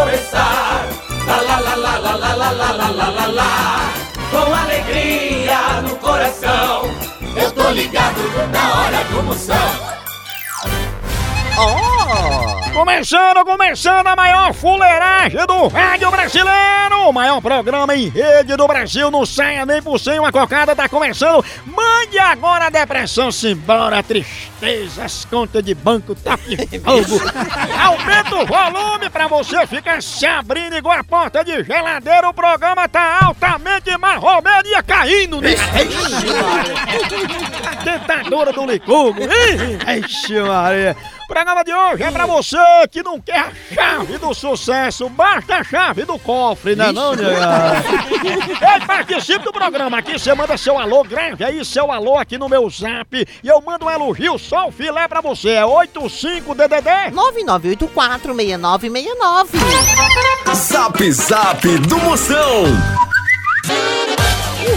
começar. Lá, lá, lá, lá, lá, lá, lá, lá, lá, lá, lá. Com alegria no coração. Eu tô ligado na hora do Moção. Começando, começando a maior fuleiragem do rádio brasileiro! O maior programa em rede do Brasil, não saia nem por cem, uma cocada tá começando. Mande agora a depressão-se embora, a tristeza, as contas de banco tá de fogo. Aumenta o volume pra você ficar se abrindo igual a porta de geladeira. O programa tá altamente marromeno e ia caindo, né? Tentadora do licor. Ixi, Maria. O programa de hoje é pra você que não quer a chave do sucesso, basta a chave do cofre, né não, nega? Ei, participe do programa aqui, você manda seu alô, grave aí seu alô aqui no meu zap e eu mando um elogio, só o filé pra você, é 85DDD 99846969. Zap Zap do Moção.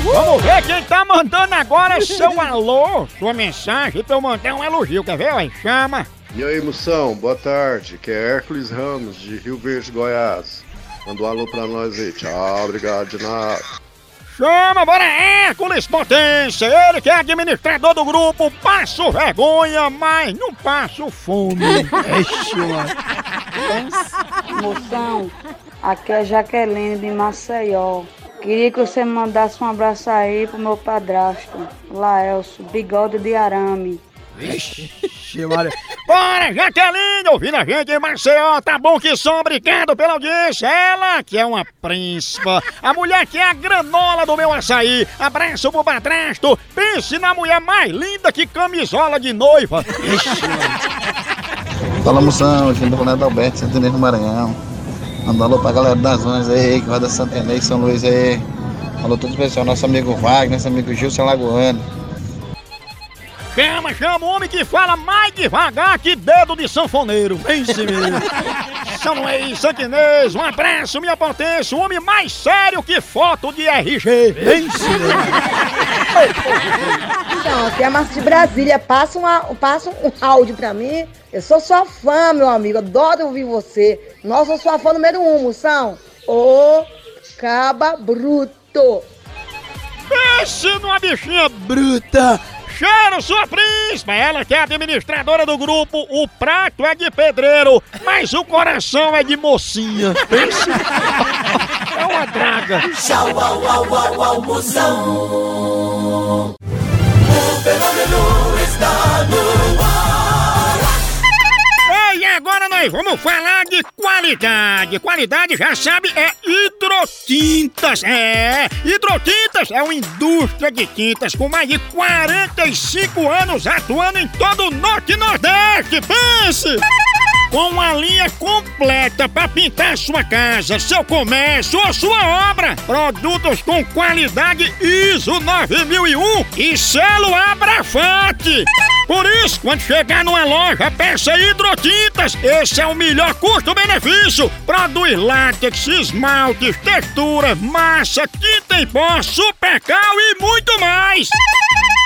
Vamos ver quem tá mandando agora seu alô, sua mensagem pra eu mandar um elogio, quer ver? Aí, chama. E aí, moção, boa tarde. Que é Hércules Ramos, de Rio Verde, Goiás. Manda um alô pra nós aí. Tchau, obrigado de nada. Chama, bora Hércules Potência, ele que é administrador do grupo Passo Vergonha, mas não passo fome. Ixi, mano. Moção, aqui é Jaqueline de Maceió. Queria que você mandasse um abraço aí pro meu padrasto, Laelso, bigode de arame. Ixi, Maria. Bora, Jaqueline, ouvindo a gente em Maceió, tá bom que som, obrigado pela audiência. Ela que é uma príncipa, a mulher que é a granola do meu açaí. Abraço pro padrasto, pense na mulher mais linda que camisola de noiva. Ixi, Maria. Fala moção, aqui do Ronaldo Alberto, Santo Inês do Maranhão. Manda alô pra galera das zonas aí, que vai da Santa Inês, São Luís aí. Alô todo especial, nosso amigo Wagner, nosso amigo Gilson Lagoano. Chama, chama o homem que fala mais devagar que dedo de sanfoneiro. Pense mesmo. São Luís, Santinês, um abraço, minha potência, o homem mais sério que foto de RG. Pense Então, aqui é a Márcia de Brasília. Passa, uma, passa um áudio pra mim. Eu sou sua fã, meu amigo. Adoro ouvir você. Nossa, eu sou sua fã número um, moção. Ô, caba bruto. Pense numa bichinha bruta. Cheiro, sua príncipa! Ela que é administradora do grupo, o prato é de pedreiro, mas o coração é de mocinha. Pense. É uma draga. Tchau, au, au, au, au, Moção. Fenômeno está no ar. Ei, agora nós vamos falar de qualidade. Qualidade, já sabe, é hidrotintas. É, hidrotintas é uma indústria de tintas com mais de 45 anos atuando em todo o Norte e Nordeste. Pense! Com uma linha completa para pintar sua casa, seu comércio ou sua obra. Produtos com qualidade ISO 9001 e selo Abrafate. Por isso, quando chegar numa loja, peça hidrotintas. Esse é o melhor custo-benefício. Produz látex, esmaltes, textura, massa, tinta em pó, supercal e muito mais.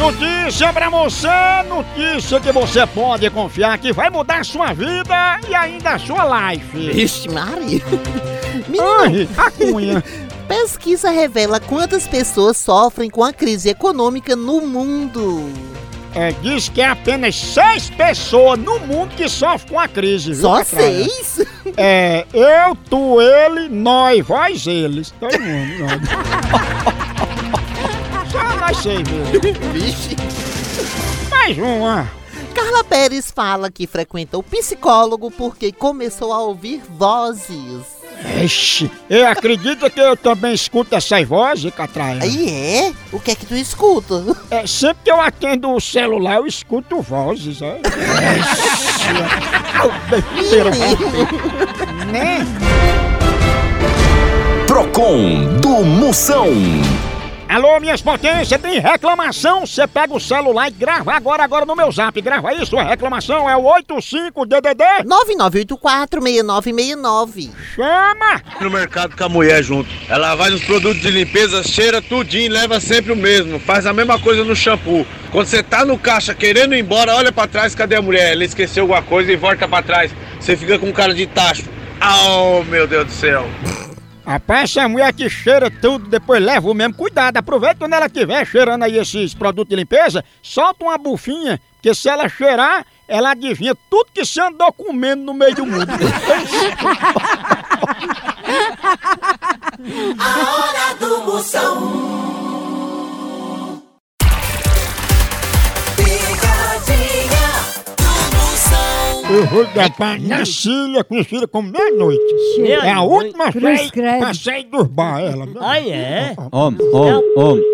Notícia pra você, notícia que você pode confiar que vai mudar a sua vida e ainda a sua life. Vixe, Maria. Menino, Ai, a cunha. pesquisa revela quantas pessoas sofrem com a crise econômica no mundo. É, diz que é apenas seis pessoas no mundo que sofrem com a crise. Viu, Só Catraia? seis? É, eu, tu, ele, nós, vós, eles. Todo mundo. seis mesmo. Vixe. Mais uma. Carla Pérez fala que frequenta o psicólogo porque começou a ouvir vozes. Ixi, eu acredito que eu também escuto essas vozes, Catraia. Aí é? O que é que tu escuta? É, sempre que eu atendo o celular, eu escuto vozes. É. Ixi. né? Procon do Moção. Alô, minhas potências, tem reclamação? Você pega o celular e grava agora, agora no meu zap. Grava aí, sua reclamação é o 85DDD. 99846969. Chama! no mercado com a mulher junto. Ela vai nos produtos de limpeza, cheira tudinho, leva sempre o mesmo. Faz a mesma coisa no shampoo. Quando você tá no caixa querendo ir embora, olha pra trás, cadê a mulher? Ela esqueceu alguma coisa e volta pra trás. Você fica com cara de tacho. Oh, meu Deus do céu. Rapaz, essa mulher que cheira tudo, depois leva o mesmo. Cuidado, aproveita quando ela estiver cheirando aí esses produtos de limpeza, solta uma bufinha, que se ela cheirar, ela adivinha tudo que você andou comendo no meio do mundo. Moção. Eu vou dar pra Nacília, conhecida como meia-noite. É a última a sair, pra sair dos bar, ela. Ah, é? Homem, homem, homem.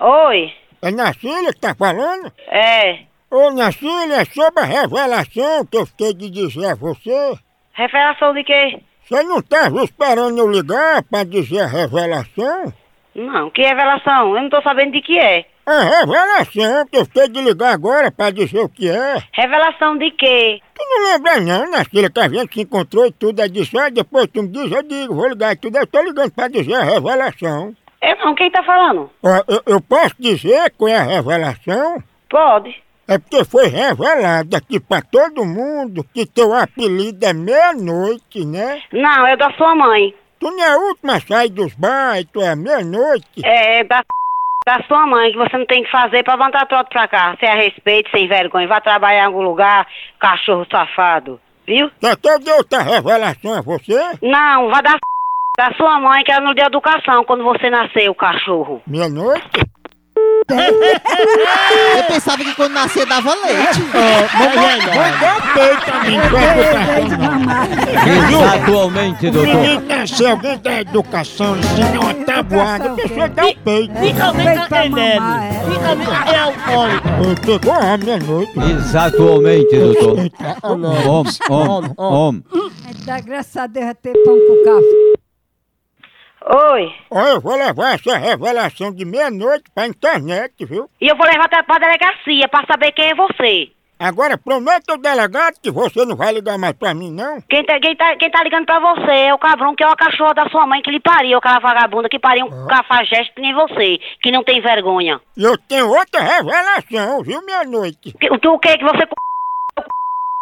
Oi, É Nacília que tá falando? é. Ô, Nacília, é sobre a revelação que eu fiquei de dizer a você. Revelação de quê? Você não tava esperando eu ligar pra dizer a revelação? Não, que revelação? Eu não tô sabendo de que é. A revelação que eu fiquei de ligar agora pra dizer o que é. Revelação de quê? Tu não lembra não, Nacília, que a gente se encontrou e tudo, aí disse, ah, depois tu me diz, eu digo, vou ligar e tudo, eu tô ligando pra dizer a revelação. Eu não, quem tá falando? Ó, eu, eu posso dizer qual é a revelação? Pode. É porque foi revelado aqui pra todo mundo que teu apelido é meia-noite, né? Não, é da sua mãe. Tu não é a última a sair dos bares, tu é meia-noite. É, é da, da sua mãe, que você não tem que fazer pra levantar trote pra cá. Sem a respeito, sem vergonha. Vai trabalhar em algum lugar, cachorro safado. Viu? Quer que eu dê outra revelação a você? Não, vai dar da sua mãe, que ela não deu educação quando você nasceu, cachorro. Meia-noite? Eu pensava que quando nascer dava leite. Exatamente, doutor. Menino nascer alguém da educação, ensina uma tabuada, a pessoa dá um peito. Fica alguém tá entendendo. Fica alguém é alcoólico. Chegou a meia-noite. Exatamente, doutor. Homem, Homem, homem, homem. Dá graças a Deus a ter pão com café. Oi. Ó, eu vou levar essa revelação de meia-noite pra internet, viu? E eu vou levar até pra delegacia pra saber quem é você. Agora prometa ao delegado que você não vai ligar mais pra mim, não? Quem tá, quem, tá, quem tá ligando pra você é o cabrão que é o cachorro da sua mãe que lhe pariu, aquela vagabunda que pariu um cafajeste que nem você, que não tem vergonha. E eu tenho outra revelação, viu? Que- O que, o que que você c...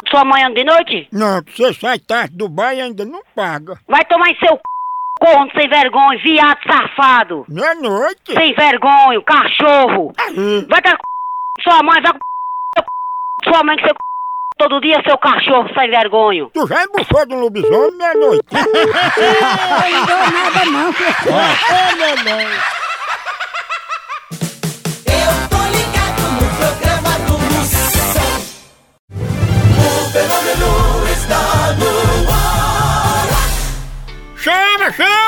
sua mãe anda de noite? Não, que você sai tarde do bar e ainda não paga. Vai tomar em seu c... corno sem vergonha, viado safado. Meia-noite? Sem vergonha, cachorro. Aí. Vai com a c... sua mãe, vai com sua mãe que você c... todo dia, seu cachorro sem vergonha. Tu já embufou de um lobisomem meia-noite? Não deu nada não, que Eu tô ligado no programa do Moção. O fenômeno está no ar. Chama, chama!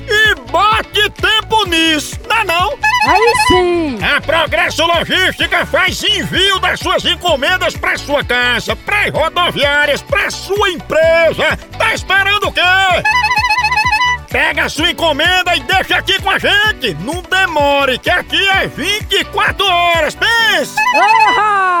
e bote tempo nisso, não é não? Aí sim! A Progresso Logística faz envio das suas encomendas para sua casa, para rodoviárias, para sua empresa. Tá esperando o quê? Pega a sua encomenda e deixa aqui com a gente. Não demore, que aqui é 24 horas. Pense! Orra!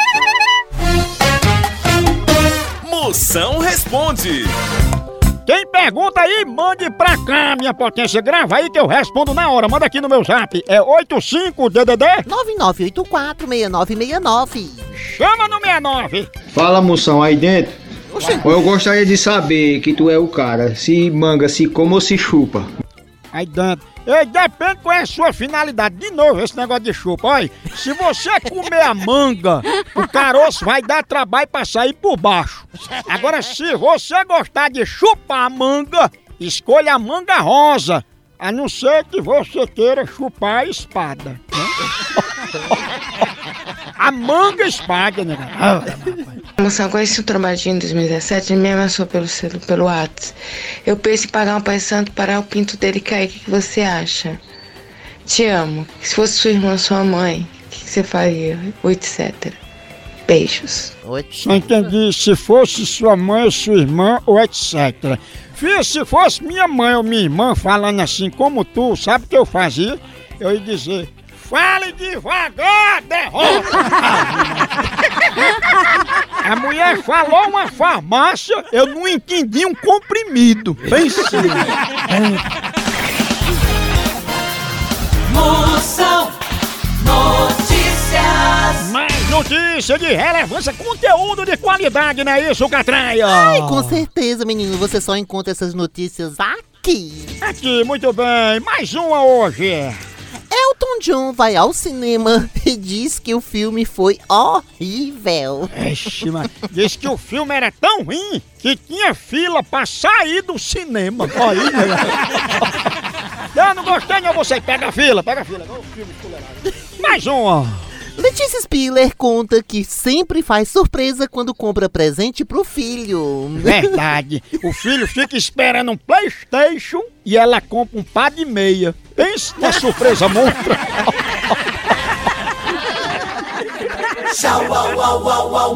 Moção responde. Quem pergunta aí, mande pra cá, minha potência. Grava aí que eu respondo na hora. Manda aqui no meu zap. É 85DDD 99846969. Chama no 69. Fala, moção, aí dentro. Eu gostaria de saber que tu é o cara, se manga, se come ou se chupa. Aí dentro. Depende qual é a sua finalidade. De novo, esse negócio de chupa. Olha, se você comer a manga, o caroço vai dar trabalho pra sair por baixo. Agora, se você gostar de chupar a manga, escolha a manga rosa. A não ser que você queira chupar a espada. né? A manga espada, né? Moção, conheci o Trombadinho em 2017 e me ameaçou pelo, pelo Whats. Eu penso em pagar um pai santo para o pinto dele cair. O que, que você acha? Te amo. Se fosse sua irmã, sua mãe, o que, que você faria? Ou etc. Beijos. Não entendi se fosse sua mãe ou sua irmã ou etc. Filha, se fosse minha mãe ou minha irmã falando assim como tu, sabe o que eu fazia? Eu ia dizer, fale devagar, derrota! A mulher falou uma farmácia, eu não entendi um comprimido. Pense. Moção Notícias. Mais notícia de relevância, conteúdo de qualidade, não é isso, Catraia? Ai, com certeza, menino. Você só encontra essas notícias aqui. Aqui, muito bem. Mais uma hoje. Elton John vai ao cinema e diz que o filme foi horrível. Mas diz que o filme era tão ruim que tinha fila pra sair do cinema. Aí, né? Eu não gostei, não. Você pega a fila, pega a fila. Ô, filme fuleirado. Letícia Spiller conta que sempre faz surpresa quando compra presente pro filho. Verdade. O filho fica esperando um Playstation e ela compra um par de meia. Pensa na surpresa monstra. Tchau, au, au, au, au,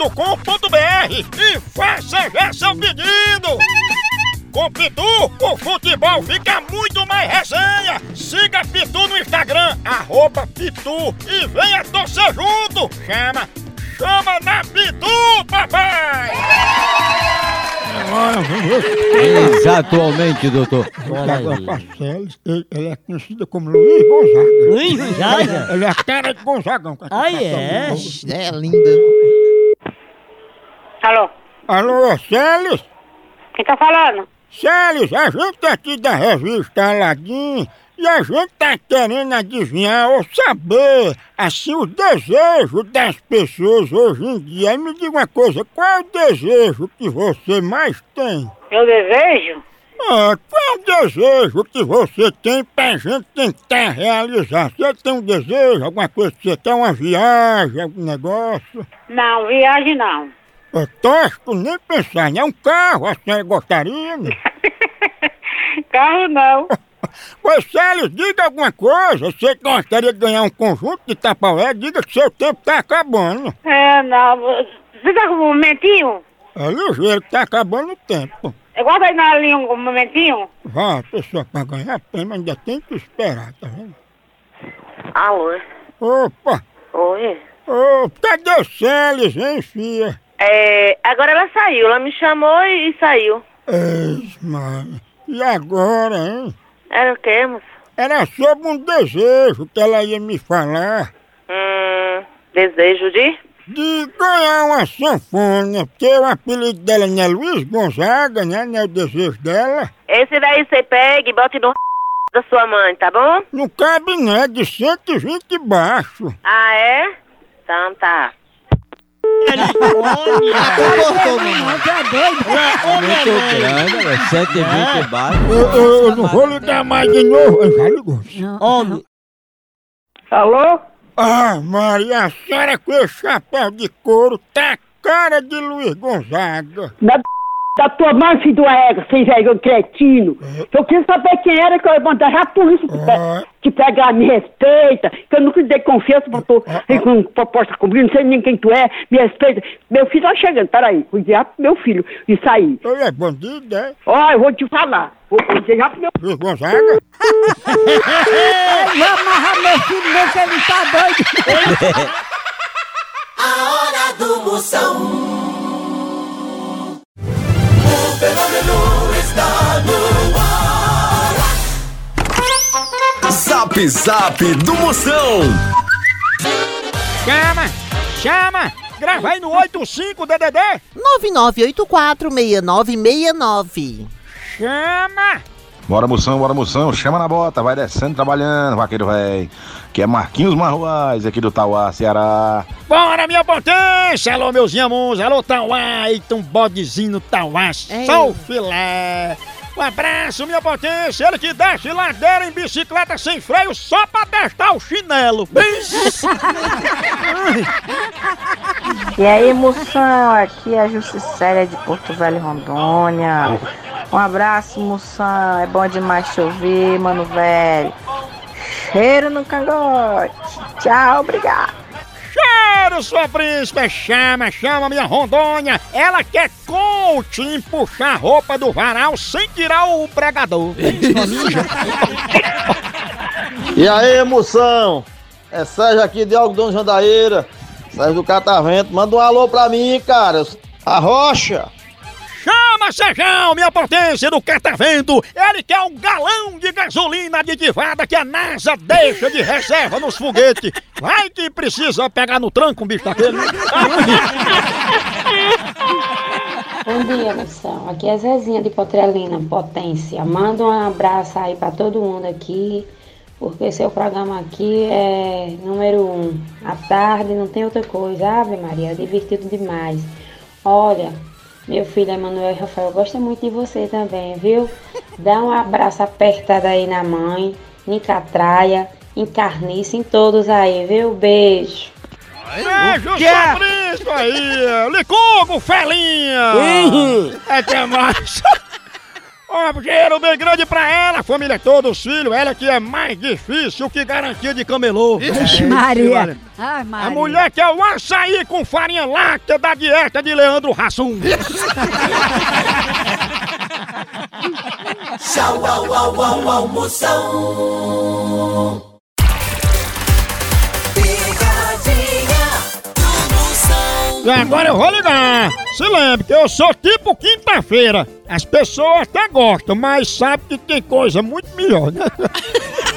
loja.pitu.com.br e faça já seu pedido. Com Pitu, o futebol fica muito mais resenha. Siga Pitu no Instagram, arroba Pitu e venha torcer junto. Chama, chama na Pitu, papai! Exatamente, doutor. Agora, Parceles, ele, ele é conhecido como Luiz Gonzaga. Luiz Gonzaga? Ele é a cara de Gonzagão. Ah, é? É linda. Alô? Alô, Célis? Quem tá falando? Célis, a gente aqui da revista Aladim e a gente tá querendo adivinhar ou saber, assim, o desejo das pessoas hoje em dia. Aí me diga uma coisa, qual é o desejo que você mais tem? Eu desejo? Ah, qual é o desejo que você tem pra gente tentar realizar? Você tem um desejo, alguma coisa que você quer, uma viagem, algum negócio? Não, viagem não. Tosco nem pensar, né? Um carro, a senhora gostaria, né? Carro não. Pois, Célio, diga alguma coisa. Você gostaria de ganhar um conjunto de tapaué? Diga que seu tempo tá acabando. É, não. Você tá com um momentinho? É ligeiro que tá acabando o tempo. Aguarda aí na linha um momentinho. Vá, pessoa, pra ganhar prêmio ainda tem que esperar, tá vendo? Alô? Opa! Oi? Ô, cadê o Celes, hein, filha? É, agora ela saiu, ela me chamou e, e saiu. Eis, mano. E agora, hein? Era o quê, moço? Era sobre um desejo que ela ia me falar. Hum, desejo de? De ganhar uma sanfona, porque o apelido dela não é Luiz Gonzaga, né? Não é o desejo dela. Esse daí você pega e bota no da sua mãe, tá bom? Não cabe, não, é de 120 baixo. Ah, é? Então tá. Muito grande, velho. 120 baixo. Eu, não vou ligar mais de novo. Eu já ligou. Homem. Alô? Ah, Maria, a senhora com esse chapéu de couro tá a cara de Luiz Gonzaga. Da, da tua mãe, filho do égua, sem vergonha, cretino. Eu queria saber quem era que eu ia mandar já por isso te, pe pegar, me respeita, que eu nunca dei confiança pra tu com proposta comigo, não sei nem quem tu é, me respeita. Meu filho tá chegando, peraí, vou dizer pro meu filho isso aí. Ele é bandido, é? Ó, eu vou te falar, vou, vou dizer já pro meu Luiz Gonzaga? Ele amarra meu filho, não, que ele tá doido. Zap Zap do Moção. Chama! Chama! Grava aí no 85 DDD! 99846969. Chama! Bora moção, bora moção, chama na bota, vai descendo trabalhando, vaqueiro véi. Que é Marquinhos Marruais aqui do Tauá, Ceará. Bora, minha potência! Alô, meus irmãos! Alô, Tauá! Eita, um bodezinho Tauá! Ei. Só o filé! Um abraço, minha potência! Ele que desce ladeira em bicicleta sem freio só pra testar o chinelo! E aí, moção, aqui é a Justicélia de Porto Velho, Rondônia. Um abraço, moção, é bom demais te ouvir, mano velho. Cheiro no cangote. Tchau, obrigado. Cheiro, sua príncipe! Chama, chama minha Rondônia! Ela quer coach em puxar a roupa do varal sem tirar o pregador! E aí, moção? É Sérgio aqui de Algodão Jandaíra. Sérgio do Catavento. Manda um alô pra mim, cara. A Rocha. Chama, Sejão, minha potência do catavento! Ele quer um galão de gasolina aditivada que a NASA deixa de reserva nos foguetes! Vai que precisa pegar no tranco um bicho daquele! Bom dia, moção. Aqui é Zezinha de Potrelina, Potência. Manda um abraço aí pra todo mundo aqui, porque seu programa aqui é número um. À tarde não tem outra coisa. Ave Maria, é divertido demais. Olha, meu filho Emanuel e Rafael gosta muito de você também, viu? Dá um abraço apertado aí na mãe, em Catraia, em Carniça, em todos aí, viu? Beijo. Beijo, príncipe aí! Licugo, felinha! Uhum. Até mais! Um cheiro bem grande pra ela, família toda, os filhos, ela que é mais difícil que garantia de camelô. Vixe, É, Maria. Ai, Maria. A mulher que é o açaí com farinha láctea da dieta de Leandro Hassum. Tchau, au, au, au, au, agora eu vou ligar. Se lembre que eu sou tipo quinta-feira. As pessoas até gostam, mas sabem que tem coisa muito melhor, né?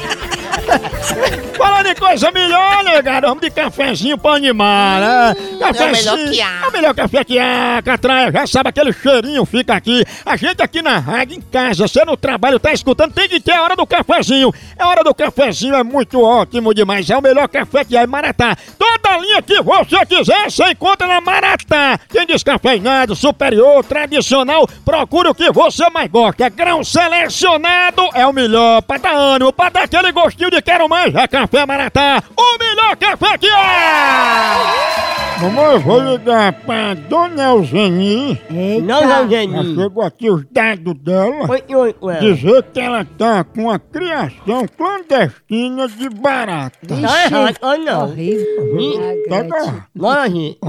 Falando em coisa melhor, negado, vamos de cafezinho pra animar, né? Cafezinho. melhor que há. É o melhor café que há, Catraia. Já sabe, aquele cheirinho fica aqui. A gente aqui na rádio, em casa, você no trabalho, tá escutando, tem que ter a hora do cafezinho. A hora do cafezinho é muito ótimo demais. É o melhor café que há em Maratá. Toda linha que você quiser, você encontra na Maratá. Tem descafeinado, superior, tradicional. Procure o que você mais gosta. Grão selecionado é o melhor pra dar ânimo, pra dar aquele gostinho de quero mais. É Café Maratá, o melhor café que há! Mamãe, eu vou ligar pra Dona Eugenie. Dona Eugenie. Já chegou aqui os dados dela. Oi, oi, oi. Dizer que ela tá com a criação clandestina de barata. Tá errado, olha não. Horrível. Tá bom. Bora, gente.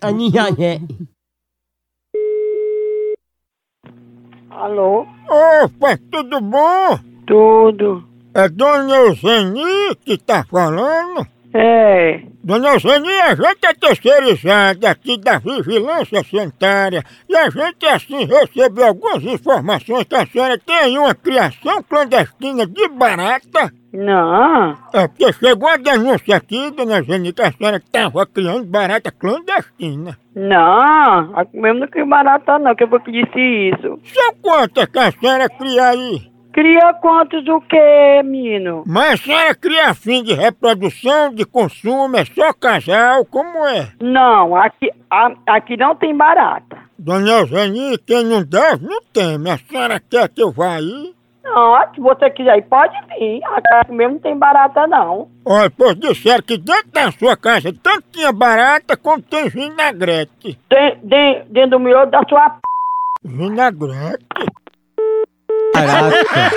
A é. Alô? Opa, tudo bom? Tudo. É Dona Eugenie que tá falando? É. Dona Eugenie, a gente é terceirizada aqui da Vigilância Sanitária e a gente, assim, recebeu algumas informações que a senhora tem uma criação clandestina de barata. Não. É porque chegou a denúncia aqui, Dona Eugenie, que a senhora estava criando barata clandestina. Não, mesmo não cria barata não, que eu vou que disse isso. São quantas que a senhora cria aí? Cria quantos o quê, menino? Mas a senhora cria a fim de reprodução, de consumo, é só casal, como é? Não, aqui, a- aqui não tem barata. Dona Eugenie, quem não deve, não teme. A senhora quer que eu vá aí? Não, se você quiser ir, pode vir. Aqui mesmo não tem barata não. Olha, pois disseram que dentro da sua casa tanto tinha barata como tem vinagrete. Tem, tem dentro do miolo da sua p... Vinagrete? Caraca.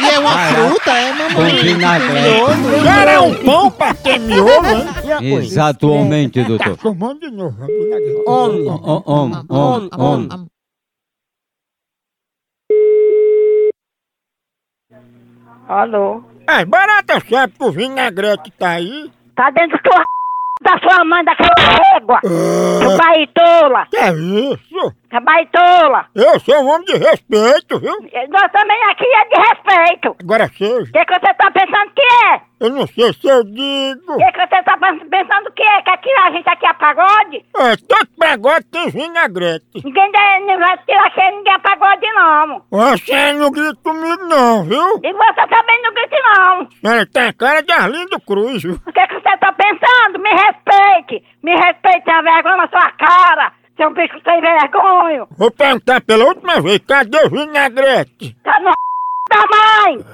E é uma Caraca. fruta, é, Com mamãe? vinagrete. Já é um pão pra ter miolo, hein? Exatamente, Tá doutor. chamando de novo. a vinagrete. Homem. Om, om, om, om. Alô? As baratas sabem que o vinagrete tá aí. Tá dentro do da sua mãe, daquela régua. Seu baitola. Que é isso? Seu baitola. Eu sou um homem de respeito, viu? Nós também aqui é de respeito. Agora O seja, que, que você tá pensando que é? eu não sei se eu digo. O que, que você tá pens- pensando que é? Que aqui a gente aqui é pagode? É, todo pagode tem vinagrete. Ninguém não vai tirar que ninguém é pagode, não. Você não grita comigo não, viu? E você também não grite, não. Senhora tem a cara de Arlindo Cruz, viu? O que, que você tá pensando? Me respeite! Me respeite, tenha vergonha na sua cara! Seu bicho sem vergonha! Vou perguntar pela última vez, cadê o vinagrete? Tá no da mãe!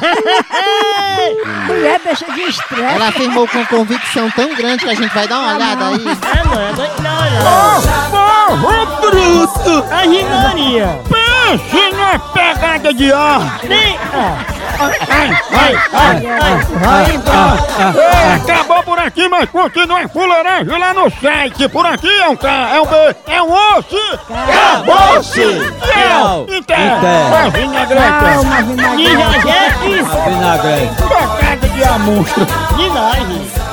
Mulher deixa de estresse. Ela afirmou com convicção tão grande que a gente vai dar uma olhada aí. É, mano, não, não, Porro bruto! A ginaria. Pense numa pegada de ar! Nem. Acabou por aqui, mas continua fuleiragem lá no site. Por aqui é um K, é um B, é um osso. Acabou-se! Tchau! Inter! Inter. Vai, vinagrete! Vinagrete. A vinagrete. Pegada de! De nós.